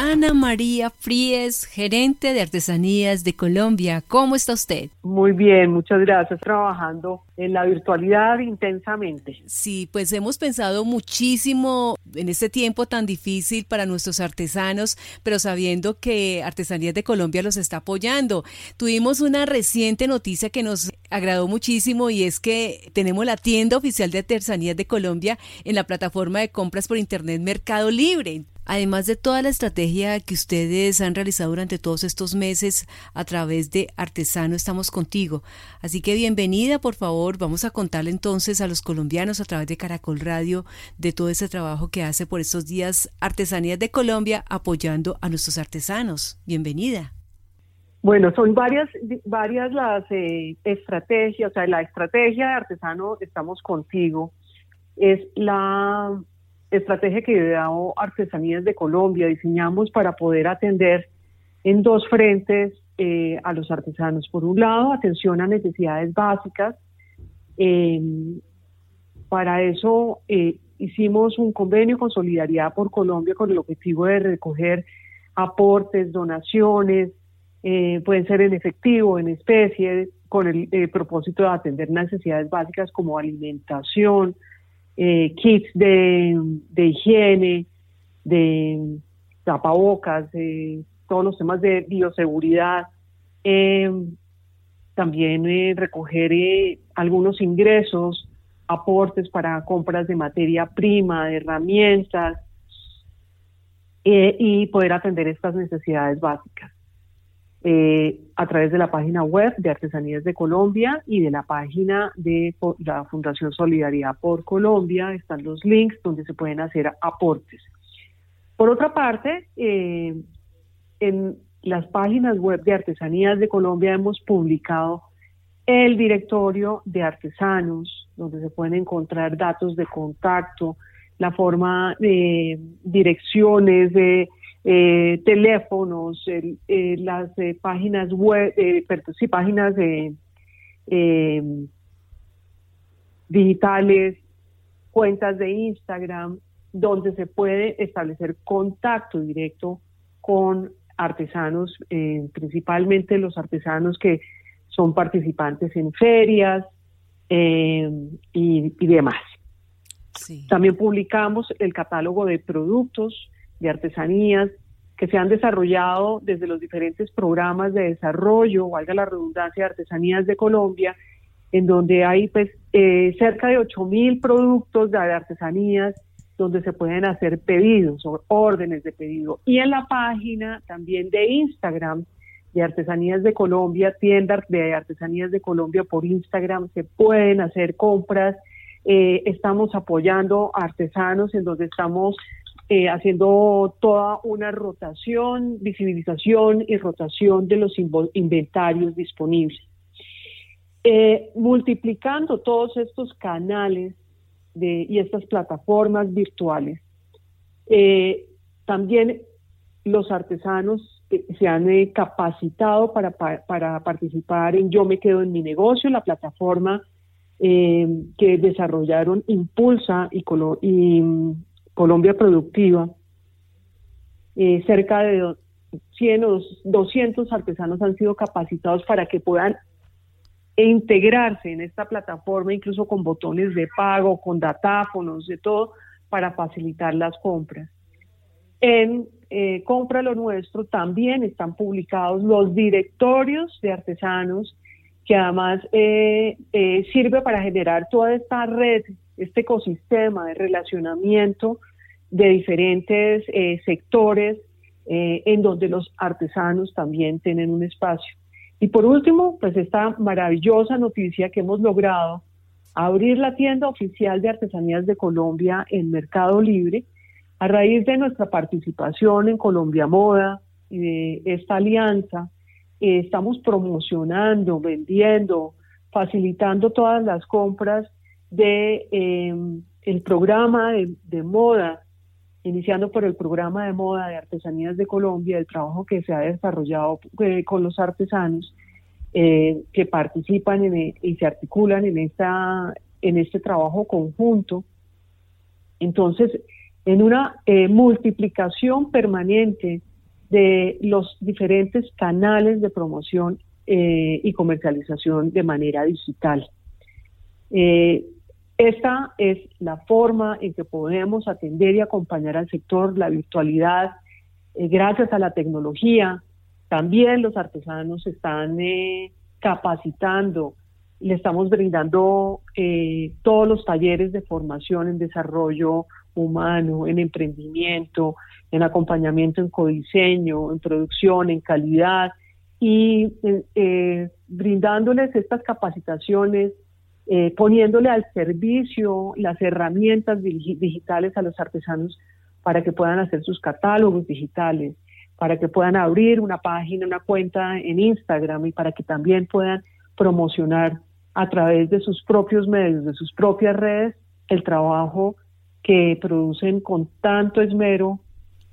Ana María Fríes, gerente de Artesanías de Colombia. ¿Cómo está usted? Muy bien, muchas gracias. Trabajando en la virtualidad intensamente. Sí, pues hemos pensado muchísimo en este tiempo tan difícil para nuestros artesanos, pero sabiendo que Artesanías de Colombia los está apoyando. Tuvimos una reciente noticia que nos agradó muchísimo y es que tenemos la tienda oficial de Artesanías de Colombia en la plataforma de compras por Internet Mercado Libre. Además de toda la estrategia que ustedes han realizado durante todos estos meses a través de Artesano Estamos Contigo. Así que bienvenida, por favor. Vamos a contarle entonces a los colombianos a través de Caracol Radio de todo ese trabajo que hace por estos días Artesanías de Colombia apoyando a nuestros artesanos. Bienvenida. Bueno, son varias, varias las eh, estrategias, o sea, la estrategia de Artesano Estamos Contigo es la estrategia que ideó Artesanías de Colombia diseñamos para poder atender en dos frentes eh, a los artesanos. Por un lado, atención a necesidades básicas. Em, para eso eh, hicimos un convenio con Solidaridad por Colombia con el objetivo de recoger aportes, donaciones, eh, pueden ser en efectivo, en especie, con el propósito de atender necesidades básicas como alimentación, eh, kits de, higiene, de tapabocas, de todos los temas de bioseguridad. Eh, también eh, recoger algunos ingresos, aportes para compras de materia prima, de herramientas y poder atender estas necesidades básicas. Eh, a través de la página web de Artesanías de Colombia y de la página de la Fundación Solidaridad por Colombia. Están los links donde se pueden hacer aportes. Por otra parte, eh, en las páginas web de Artesanías de Colombia hemos publicado el directorio de artesanos, donde se pueden encontrar datos de contacto, la forma de direcciones de eh, teléfonos, eh, las eh, páginas web, sí, páginas digitales, cuentas de Instagram, donde se puede establecer contacto directo con artesanos, principalmente los artesanos que son participantes en ferias y, demás. También publicamos el catálogo de productos de artesanías que se han desarrollado desde los diferentes programas de desarrollo, valga la redundancia, de artesanías de Colombia, en donde hay pues eh, cerca de 8.000 productos de artesanías donde se pueden hacer pedidos o órdenes de pedido. Y en la página también de Instagram de Artesanías de Colombia, tiendas de Artesanías de Colombia por Instagram, se pueden hacer compras. Eh, estamos apoyando a artesanos en donde estamos eh, haciendo toda una rotación, visibilización y rotación de los inventarios disponibles. Eh, multiplicando todos estos canales y estas plataformas virtuales, eh, también los artesanos se han capacitado para, para, participar en Yo me quedo en mi negocio, la plataforma que desarrollaron Impulsa y, y Colombia Productiva, eh, cerca de 100 o 200 artesanos han sido capacitados para que puedan integrarse en esta plataforma, incluso con botones de pago, con datáfonos, de todo, para facilitar las compras. En eh, Compra lo Nuestro también están publicados los directorios de artesanos, que además eh, sirve para generar toda esta red este ecosistema de relacionamiento de diferentes eh, sectores eh, en donde los artesanos también tienen un espacio. Y por último, pues esta maravillosa noticia que hemos logrado, abrir la tienda oficial de artesanías de Colombia en Mercado Libre, a raíz de nuestra participación en Colombia Moda y de esta alianza, eh, estamos promocionando, vendiendo, facilitando todas las compras de em, el programa de, moda, iniciando por el programa de moda de artesanías de Colombia, el trabajo que se ha desarrollado eh, con los artesanos eh, que participan e, y se articulan en esta en este trabajo conjunto. Entonces, en una eh, multiplicación permanente de los diferentes canales de promoción y comercialización de manera digital. Esta es la forma en que podemos atender y acompañar al sector, la virtualidad, gracias a la tecnología. También los artesanos están capacitando, le estamos brindando todos los talleres de formación en desarrollo humano, en emprendimiento, en acompañamiento en codiseño, en producción, en calidad y eh, eh, brindándoles estas capacitaciones, eh, poniéndole al servicio las herramientas digitales a los artesanos para que puedan hacer sus catálogos digitales, para que puedan abrir una página, una cuenta en Instagram y para que también puedan promocionar a través de sus propios medios, de sus propias redes, el trabajo que producen con tanto esmero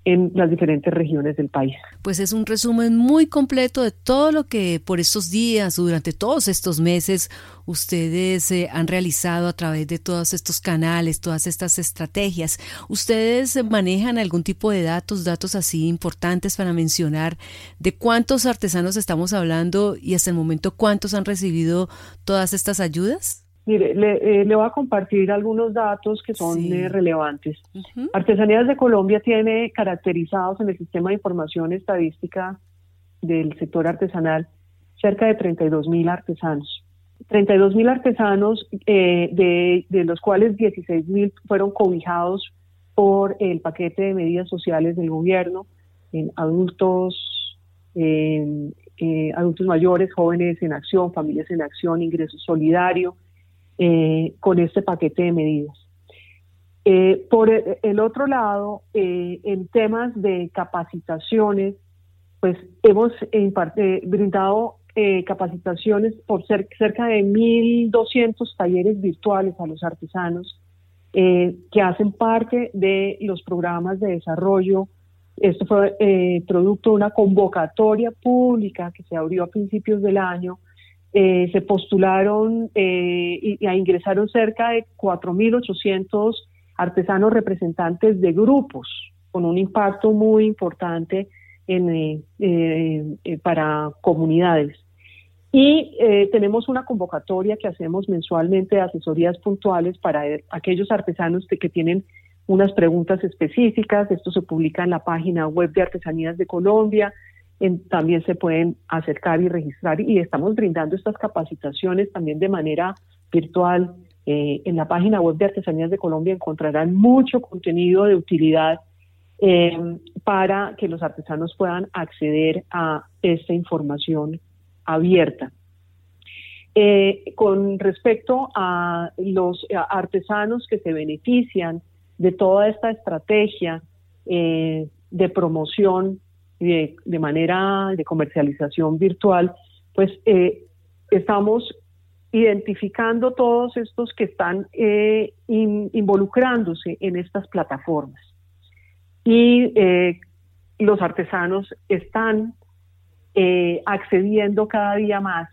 en las diferentes regiones del país. Pues es un resumen muy completo de todo lo que por estos días o durante todos estos meses ustedes eh, han realizado a través de todos estos canales, todas estas estrategias. ¿Ustedes manejan algún tipo de datos, datos así importantes para mencionar de cuántos artesanos estamos hablando y hasta el momento cuántos han recibido todas estas ayudas? Mire, le, eh, le, voy a compartir algunos datos que son eh, relevantes. Artesanías de Colombia tiene caracterizados en el sistema de información estadística del sector artesanal cerca de 32 mil artesanos. 32 mil artesanos, eh, de, de, los cuales 16 mil fueron cobijados por el paquete de medidas sociales del gobierno en adultos, adultos mayores, jóvenes en acción, familias en acción, ingreso solidario eh, con este paquete de medidas. Eh, por el otro lado, eh, en temas de capacitaciones, pues hemos brindado capacitaciones por cerca de 1.200 talleres virtuales a los artesanos que hacen parte de los programas de desarrollo. Esto fue producto de una convocatoria pública que se abrió a principios del año eh, se postularon eh, y, ingresaron cerca de 4.800 artesanos representantes de grupos, con un impacto muy importante en, eh, para comunidades. Y tenemos una convocatoria que hacemos mensualmente de asesorías puntuales para aquellos artesanos que tienen unas preguntas específicas. Esto se publica en la página web de Artesanías de Colombia también se pueden acercar y registrar y estamos brindando estas capacitaciones también de manera virtual. Eh, en la página web de Artesanías de Colombia encontrarán mucho contenido de utilidad eh, para que los artesanos puedan acceder a esta información abierta. Eh, con respecto a los artesanos que se benefician de toda esta estrategia de promoción de, manera de comercialización virtual, pues eh, estamos identificando todos estos que están eh, involucrándose en estas plataformas. Y eh, los artesanos están accediendo cada día más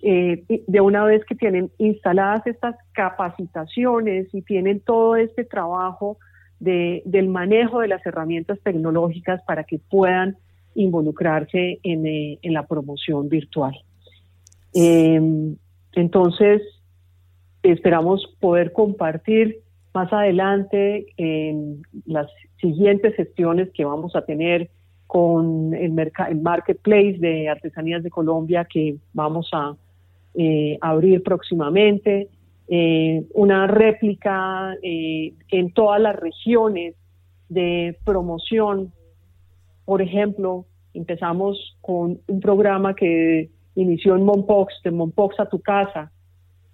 de una vez que tienen instaladas estas capacitaciones y tienen todo este trabajo del manejo de las herramientas tecnológicas para que puedan involucrarse en, eh, la promoción virtual. Em, entonces, esperamos poder compartir más adelante en las siguientes gestiones que vamos a tener con el, el marketplace de artesanías de Colombia que vamos a eh, abrir próximamente, eh, una réplica eh, en todas las regiones de promoción. Por ejemplo, empezamos con un programa que inició en Monpox, de Monpox a tu casa,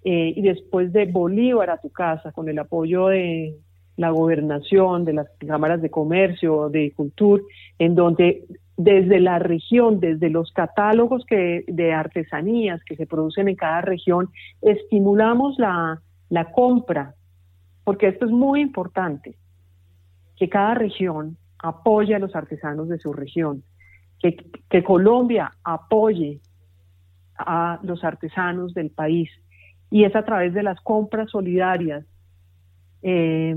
eh, y después de Bolívar a tu casa, con el apoyo de la gobernación, de las cámaras de comercio, de cultura, en donde desde la región, desde los catálogos que, de artesanías que se producen en cada región, estimulamos la, la compra, porque esto es muy importante, que cada región apoye a los artesanos de su región, que, que Colombia apoye a los artesanos del país, y es a través de las compras solidarias. Eh,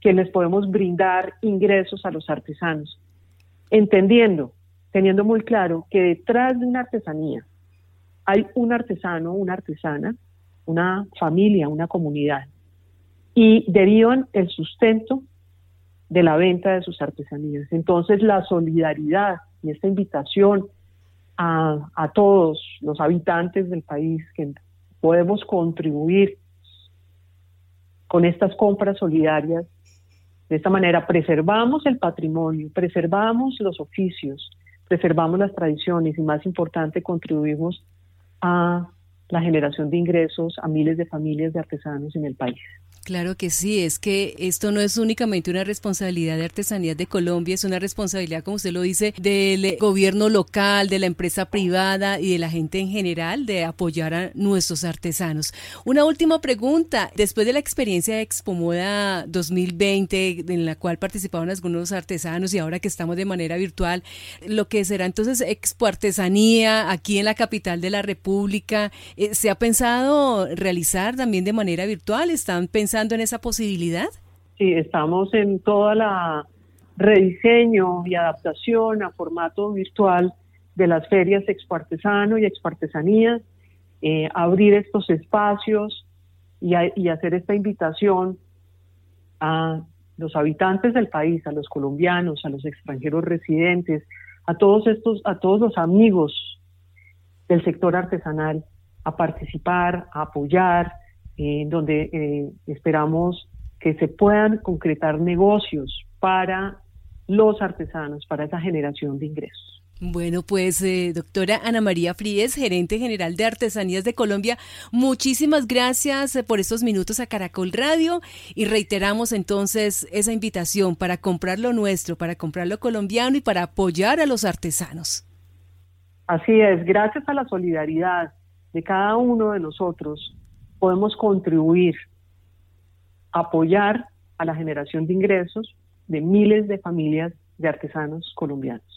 que les podemos brindar ingresos a los artesanos, entendiendo, teniendo muy claro que detrás de una artesanía hay un artesano, una artesana, una familia, una comunidad, y derivan el sustento de la venta de sus artesanías. Entonces la solidaridad y esta invitación a, todos los habitantes del país que podemos contribuir con estas compras solidarias de esta manera preservamos el patrimonio, preservamos los oficios, preservamos las tradiciones y más importante contribuimos a la generación de ingresos a miles de familias de artesanos en el país. Claro que sí, es que esto no es únicamente una responsabilidad de Artesanías de Colombia, es una responsabilidad, como usted lo dice, del gobierno local, de la empresa privada y de la gente en general de apoyar a nuestros artesanos. Una última pregunta, después de la experiencia de Expomoda 2020, en la cual participaron algunos artesanos y ahora que estamos de manera virtual, lo que será entonces Expo Artesanía aquí en la capital de la República, eh, ¿se ha pensado realizar también de manera virtual? ¿Están pensando en esa posibilidad? Sí, estamos en toda la rediseño y adaptación a formato virtual de las ferias Expo Artesano y Expo Artesanía, eh, abrir estos espacios y, y hacer esta invitación a los habitantes del país, a los colombianos, a los extranjeros residentes, a todos estos, a todos los amigos del sector artesanal a participar, a apoyar, donde eh, esperamos que se puedan concretar negocios para los artesanos, para esa generación de ingresos. Bueno, pues eh, doctora Ana María Fríes, gerente general de Artesanías de Colombia, muchísimas gracias eh, por estos minutos a Caracol Radio y reiteramos entonces esa invitación para comprar lo nuestro, para comprar lo colombiano y para apoyar a los artesanos. Así es, gracias a la solidaridad de cada uno de nosotros, podemos contribuir, apoyar a la generación de ingresos de miles de familias de artesanos colombianos.